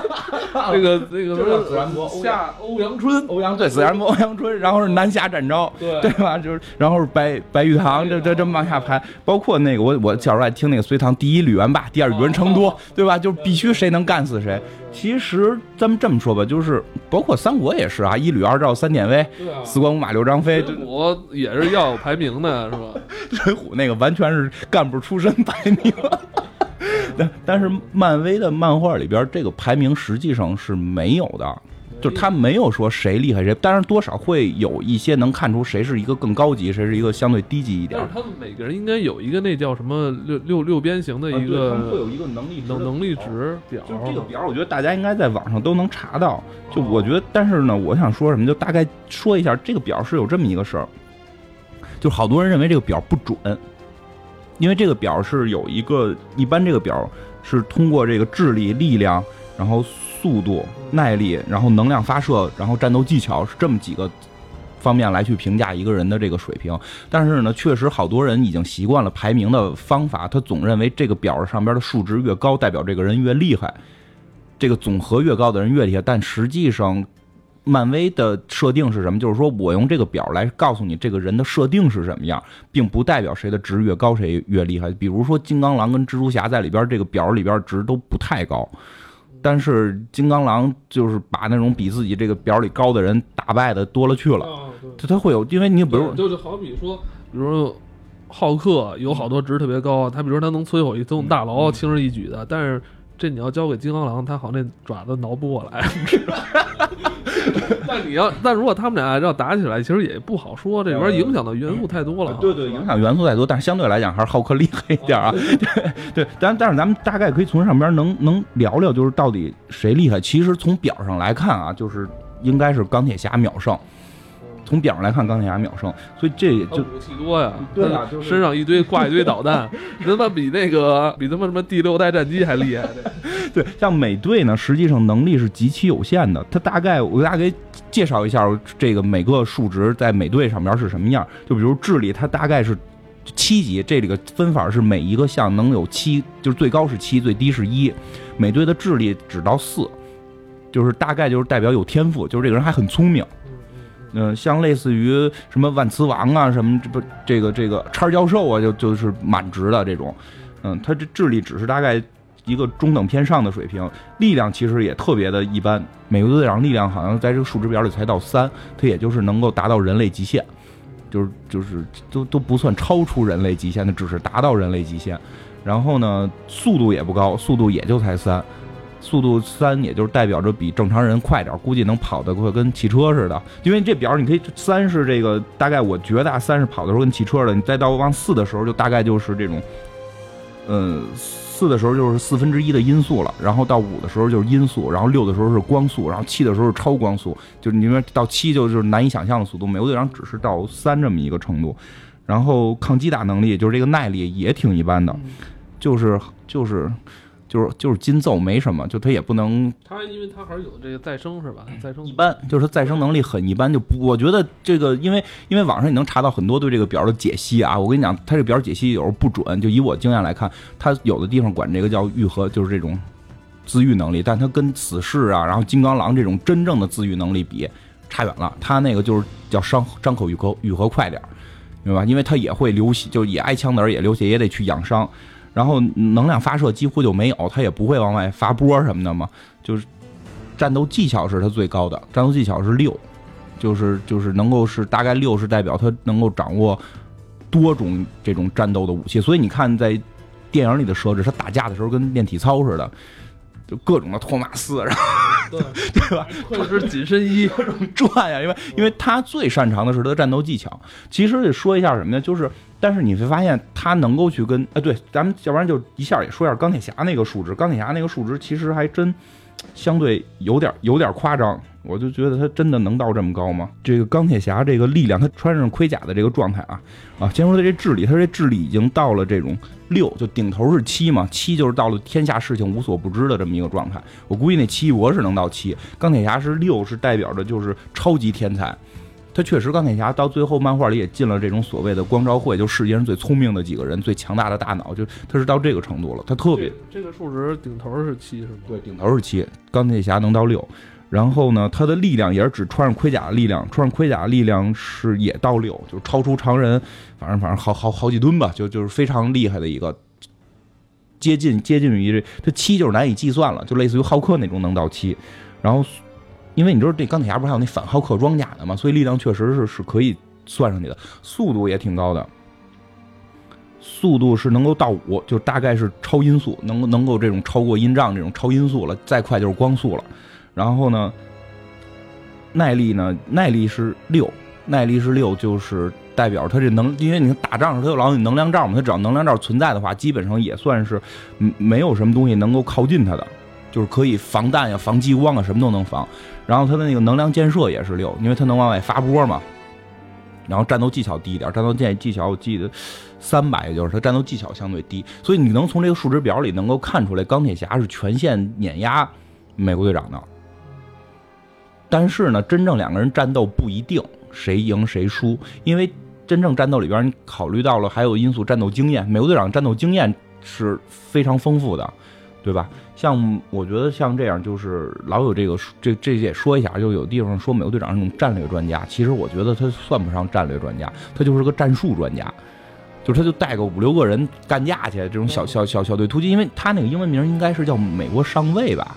那个那个子然伯下欧阳春，欧阳对子然伯欧阳春，然后是南侠展昭，对对吧？就是然后是白白玉堂，这这这么往下排，包括那个我我小时候爱听那个隋唐第一吕元霸，第二宇文成都，对吧？就是必须谁能干死谁。其实咱们这么说吧，就是包括三国也是啊，一吕二赵三典韦，四关五马六张飞，水浒也是要有排名的，是吧？水浒那个完全是干部出身排名。但但是漫威的漫画里边，这个排名实际上是没有的，就是他没有说谁厉害谁，当然多少会有一些能看出谁是一个更高级，谁是一个相对低级一点。他们每个人应该有一个那叫什么六六六边形的一个，会有一个能力能能力值表。就这个表，我觉得大家应该在网上都能查到。就我觉得，但是呢，我想说什么，就大概说一下，这个表是有这么一个事儿，就好多人认为这个表不准。因为这个表是有一个，一般这个表是通过这个智力、力量，然后速度、耐力，然后能量发射，然后战斗技巧是这么几个方面来去评价一个人的这个水平。但是呢，确实好多人已经习惯了排名的方法，他总认为这个表上边的数值越高，代表这个人越厉害，这个总和越高的人越厉害。但实际上，漫威的设定是什么？就是说我用这个表来告诉你这个人的设定是什么样，并不代表谁的值越高谁越厉害。比如说金刚狼跟蜘蛛侠在里边这个表里边值都不太高，但是金刚狼就是把那种比自己这个表里高的人打败的多了去了。他他会有，因为你比如就是好比说，比如浩克有好多值特别高，他比如说他能摧毁一栋大楼，轻而易举的，但是。这你要交给金刚狼，他好像那爪子挠不过来。但你要，但如果他们俩要打起来，其实也不好说。这里边影响的元素太多了。对对，影响元素太多，但是相对来讲还是浩克厉害一点啊。对对，但但是咱们大概可以从上边能能聊聊，就是到底谁厉害。其实从表上来看啊，就是应该是钢铁侠秒胜。从表上来看，钢铁侠秒胜，所以这也就武器多呀，对呀，身上一堆挂一堆导弹，他妈比那个比他妈什么第六代战机还厉害。对，像美队呢，实际上能力是极其有限的。他大概我给大家介绍一下这个每个数值在美队上面是什么样。就比如智力，它大概是七级，这里个分法是每一个项能有七，就是最高是七，最低是一。美队的智力只到四，就是大概就是代表有天赋，就是这个人还很聪明。嗯，像类似于什么万磁王啊，什么这不这个这个叉教授啊，就就是满值的这种。嗯，他这智力只是大概一个中等偏上的水平，力量其实也特别的一般。美国队长力量好像在这个数值表里才到三，他也就是能够达到人类极限，就是就是都都不算超出人类极限的，只是达到人类极限。然后呢，速度也不高，速度也就才三。速度三，也就是代表着比正常人快点，估计能跑得快跟汽车似的。因为这表你可以三是这个大概，我觉得三是跑的时候跟汽车的，你再到往四的时候就大概就是这种，嗯，四的时候就是四分之一的音速了，然后到五的时候就是音速，然后六的时候是光速，然后七的时候是超光速，就是你说到七就是难以想象的速度。美国队长只是到三这么一个程度，然后抗击打能力就是这个耐力也挺一般的，就是就是。就是就是金奏没什么，就他也不能。他因为他还是有这个再生是吧？再生一般，就是他再生能力很一般。就不，我觉得这个，因为因为网上你能查到很多对这个表的解析啊。我跟你讲，他这表解析有时候不准。就以我经验来看，他有的地方管这个叫愈合，就是这种自愈能力，但他跟死侍啊，然后金刚狼这种真正的自愈能力比差远了。他那个就是叫伤伤口愈合，愈合快点明白吧？因为他也会流血，就也挨枪子也流血，也得去养伤。然后能量发射几乎就没有，它也不会往外发波什么的嘛。就是战斗技巧是它最高的，战斗技巧是六，就是就是能够是大概六是代表他能够掌握多种这种战斗的武器。所以你看在电影里的设置，他打架的时候跟练体操似的，就各种的托马斯，然后对 对吧？或者是紧身衣 各种 转呀，因为因为他最擅长的是他的战斗技巧。其实得说一下什么呢？就是。但是你会发现，他能够去跟，哎，对，咱们要不然就一下也说一下钢铁侠那个数值。钢铁侠那个数值其实还真相对有点有点夸张，我就觉得他真的能到这么高吗？这个钢铁侠这个力量，他穿上盔甲的这个状态啊啊，先说他这智力，他这智力已经到了这种六，就顶头是七嘛，七就是到了天下事情无所不知的这么一个状态。我估计那奇异博士能到七，钢铁侠是六，是代表着就是超级天才。他确实，钢铁侠到最后漫画里也进了这种所谓的光照会，就世界上最聪明的几个人，最强大的大脑，就他是到这个程度了。他特别这个数值顶头是七是吗？对，顶头是七。钢铁侠能到六，然后呢，他的力量也是只穿上盔甲的力量，穿上盔甲的力量是也到六，就超出常人，反正反正好好好几吨吧，就就是非常厉害的一个，接近接近于这，他七就是难以计算了，就类似于浩克那种能到七，然后。因为你知道这钢铁侠不是还有那反浩克装甲的吗？所以力量确实是是可以算上去的，速度也挺高的，速度是能够到五，就大概是超音速，能能够这种超过音障这种超音速了，再快就是光速了。然后呢，耐力呢，耐力是六，耐力是六，就是代表他这能，因为你看打仗时候他有老有能量罩嘛，他只要能量罩存在的话，基本上也算是没有什么东西能够靠近他的。就是可以防弹呀、防激光啊，什么都能防。然后他的那个能量建设也是六，因为他能往外发波嘛。然后战斗技巧低一点，战斗技技巧我记得三百，就是他战斗技巧相对低。所以你能从这个数值表里能够看出来，钢铁侠是全线碾压美国队长的。但是呢，真正两个人战斗不一定谁赢谁输，因为真正战斗里边你考虑到了还有因素，战斗经验，美国队长战斗经验是非常丰富的。对吧？像我觉得像这样，就是老有这个这这也说一下，就有地方说美国队长是那种战略专家，其实我觉得他算不上战略专家，他就是个战术专家，就是他就带个五六个人干架去，这种小小小小队突击，因为他那个英文名应该是叫美国上尉吧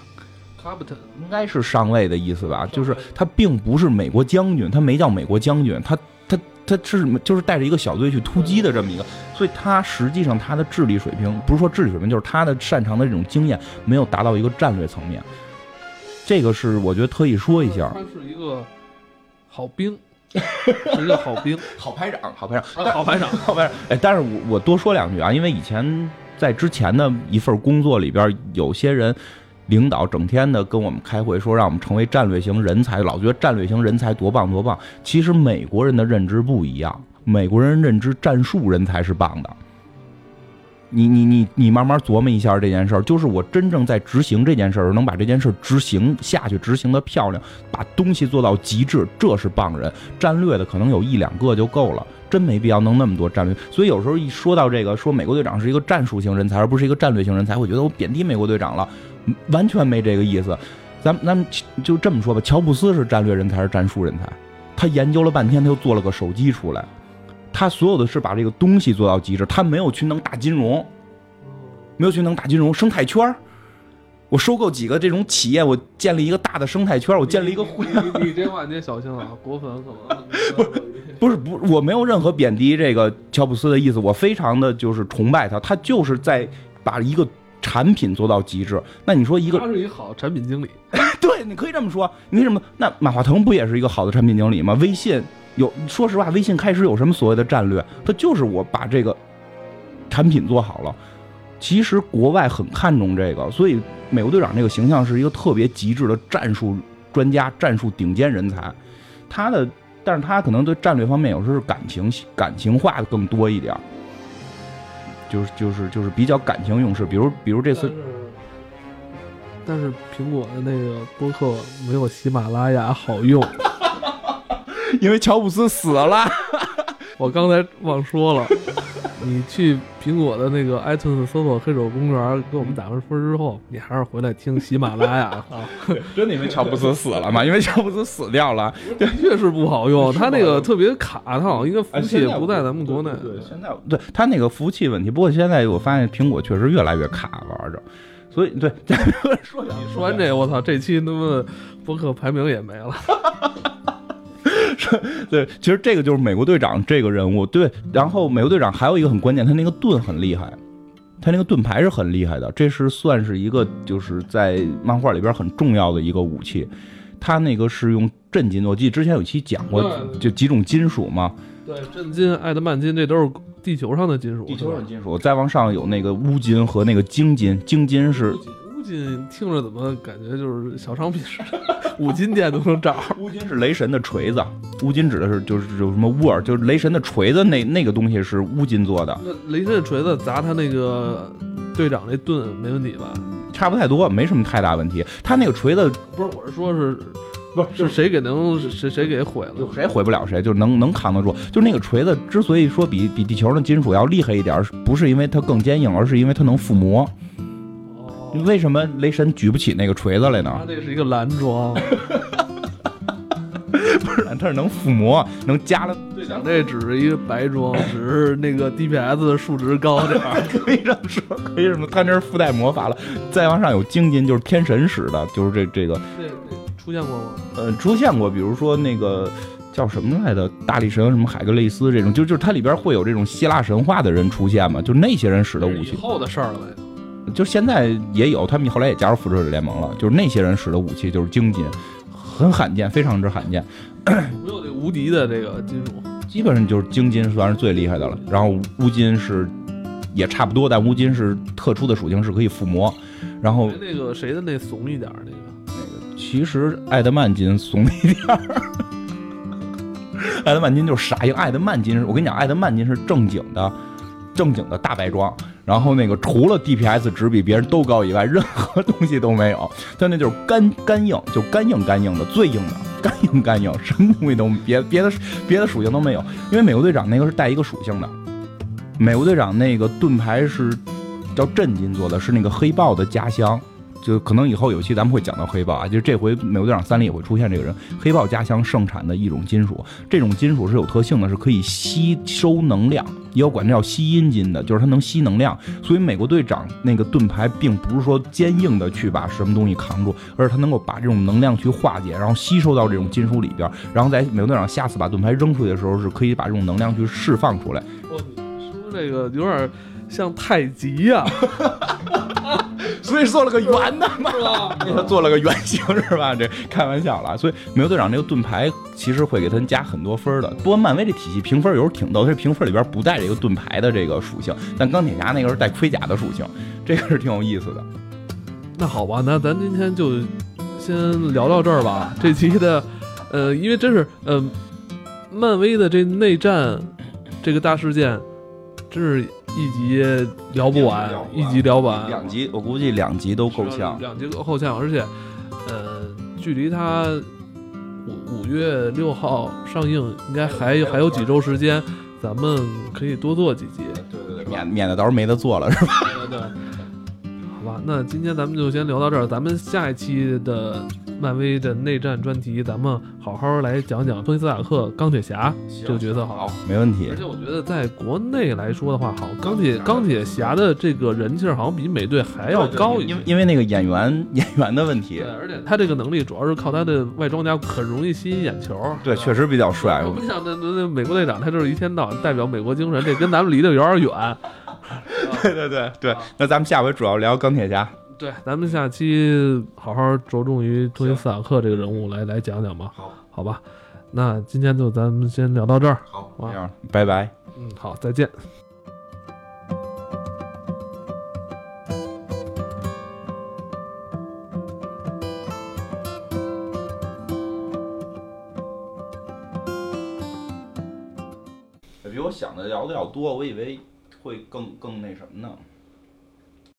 ，Captain 应该是上尉的意思吧，就是他并不是美国将军，他没叫美国将军，他。他是就是带着一个小队去突击的这么一个，所以他实际上他的智力水平不是说智力水平，就是他的擅长的这种经验没有达到一个战略层面。这个是我觉得特意说一下。他是一个好兵，是一个好兵，好排长，好排长，好排长，好排长。哎，但是我我多说两句啊，因为以前在之前的一份工作里边，有些人。领导整天的跟我们开会，说让我们成为战略型人才，老觉得战略型人才多棒多棒。其实美国人的认知不一样，美国人认知战术人才是棒的。你你你你慢慢琢磨一下这件事儿，就是我真正在执行这件事儿，能把这件事儿执行下去，执行的漂亮，把东西做到极致，这是棒人。战略的可能有一两个就够了，真没必要弄那么多战略。所以有时候一说到这个，说美国队长是一个战术型人才，而不是一个战略型人才，我觉得我贬低美国队长了。完全没这个意思，咱咱们就这么说吧。乔布斯是战略人才，是战术人才。他研究了半天，他又做了个手机出来。他所有的是把这个东西做到极致。他没有去弄大金融，没有去弄大金融生态圈我收购几个这种企业，我建立一个大的生态圈我建立一个会。你这话你得小心了，果粉可能 不是不是，我没有任何贬低这个乔布斯的意思，我非常的就是崇拜他，他就是在把一个。产品做到极致，那你说一个他是一个好产品经理，对，你可以这么说。你为什么？那马化腾不也是一个好的产品经理吗？微信有，说实话，微信开始有什么所谓的战略？他就是我把这个产品做好了。其实国外很看重这个，所以美国队长这个形象是一个特别极致的战术专家、战术顶尖人才。他的，但是他可能对战略方面有时候是感情感情化的更多一点。就是就是就是比较感情用事，比如比如这次，但是苹果的那个播客没有喜马拉雅好用，因为乔布斯死了。我刚才忘说了。你去苹果的那个 iTunes 搜索“黑手公园”，给我们打完分之后，你还是回来听喜马拉雅 啊！真的因为乔布斯死了吗？因为乔布斯死掉了，的 确是不好用。他那个特别卡，他好像应该服务器也不在咱们国内。对，现在对他那个服务器问题。不过现在我发现苹果确实越来越卡玩着，所以对。说说完这，我操，这期他妈博客排名也没了。对，其实这个就是美国队长这个人物。对，然后美国队长还有一个很关键，他那个盾很厉害，他那个盾牌是很厉害的，这是算是一个就是在漫画里边很重要的一个武器。他那个是用震金，我记得之前有期讲过，就几种金属嘛。对，震金、爱德曼金，这都是地球上的金属。地球上金属，再往上有那个钨金和那个晶金，晶金是。金听着怎么感觉就是小商品似的？五金店都能找。乌金是雷神的锤子，乌金指的是就是有什么沃尔，就是雷神的锤子，那那个东西是乌金做的。那雷神的锤子砸他那个队长那盾没问题吧？差不太多，没什么太大问题。他那个锤子不是，我是说是，不是是谁给能谁谁给毁了？谁毁不了谁，就能能扛得住。就那个锤子之所以说比比地球的金属要厉害一点，不是因为它更坚硬，而是因为它能附魔。为什么雷神举不起那个锤子来呢？他那是一个蓝装，不是，他是能附魔，能加了。队长这只是一个白装，只是那个 DPS 的数值高点儿。可以这么说，可以这么，他那是附带魔法了。再往上有精金，就是天神使的，就是这这个。出现过吗？呃，出现过，比如说那个叫什么来的大力神，什么海格雷斯这种，就就是它里边会有这种希腊神话的人出现嘛？就那些人使的武器。以后的事儿了呗。就现在也有，他们后来也加入复仇者联盟了。就是那些人使的武器就是精金，很罕见，非常之罕见。没有这无敌的这个金属，基本上就是精金算是最厉害的了。然后乌金是也差不多，但乌金是特殊的属性，是可以附魔。然后那个谁的那怂一点那个那个，其实艾德曼金怂一点艾德曼金就是傻硬，艾德曼金，我跟你讲，艾德曼金是正经的，正经的大白装。然后那个除了 DPS 值比别人都高以外，任何东西都没有。他那就是干干硬，就干硬干硬的，最硬的，干硬干硬，什么东西都别别的别的属性都没有。因为美国队长那个是带一个属性的，美国队长那个盾牌是叫震金做的，是那个黑豹的家乡。就可能以后有期咱们会讲到黑豹啊，就这回美国队长三里也会出现这个人。黑豹家乡盛产的一种金属，这种金属是有特性的，是可以吸收能量，也有管这叫吸阴金的，就是它能吸能量。所以美国队长那个盾牌并不是说坚硬的去把什么东西扛住，而是它能够把这种能量去化解，然后吸收到这种金属里边，然后在美国队长下次把盾牌扔出去的时候，是可以把这种能量去释放出来。哦，你说这个有点像太极呀。所以做了个圆的嘛，给他做了个圆形是吧？这开玩笑了。所以美国队长这个盾牌其实会给他加很多分的。不过漫威这体系评分有时候挺逗，这评分里边不带这个盾牌的这个属性，但钢铁侠那个是带盔甲的属性，这个是挺有意思的。那好吧，那咱今天就先聊到这儿吧。这期的，呃，因为真是，呃，漫威的这内战这个大事件，真是。一集聊不完，一集聊不完，两集我估计两集都够呛，两集够呛，而且，呃，距离它五五月六号上映应该还还有几周时间，咱们可以多做几集，对对对，免免得到时候没得做了是吧？对对，好吧，那今天咱们就先聊到这儿，咱们下一期的。漫威的内战专题，咱们好好来讲讲托尼斯塔克钢铁侠这个角色，好，没问题。而且我觉得在国内来说的话，好，钢铁钢铁侠的这个人气好像比美队还要高一些，因为因为那个演员 演员的问题。对，而且他这个能力主要是靠他的外装甲，很容易吸引眼球。对，确实比较帅。我不想那那那美国队长，他就是一天到晚代表美国精神，这跟咱们离得有点远。对对对对，那咱们下回主要聊钢铁侠。对，咱们下期好好着重于托尼斯塔克这个人物来来讲讲吧。好，好吧，那今天就咱们先聊到这儿。好，这样，拜拜。嗯，好，再见。比我想的聊的要多，我以为会更更那什么呢。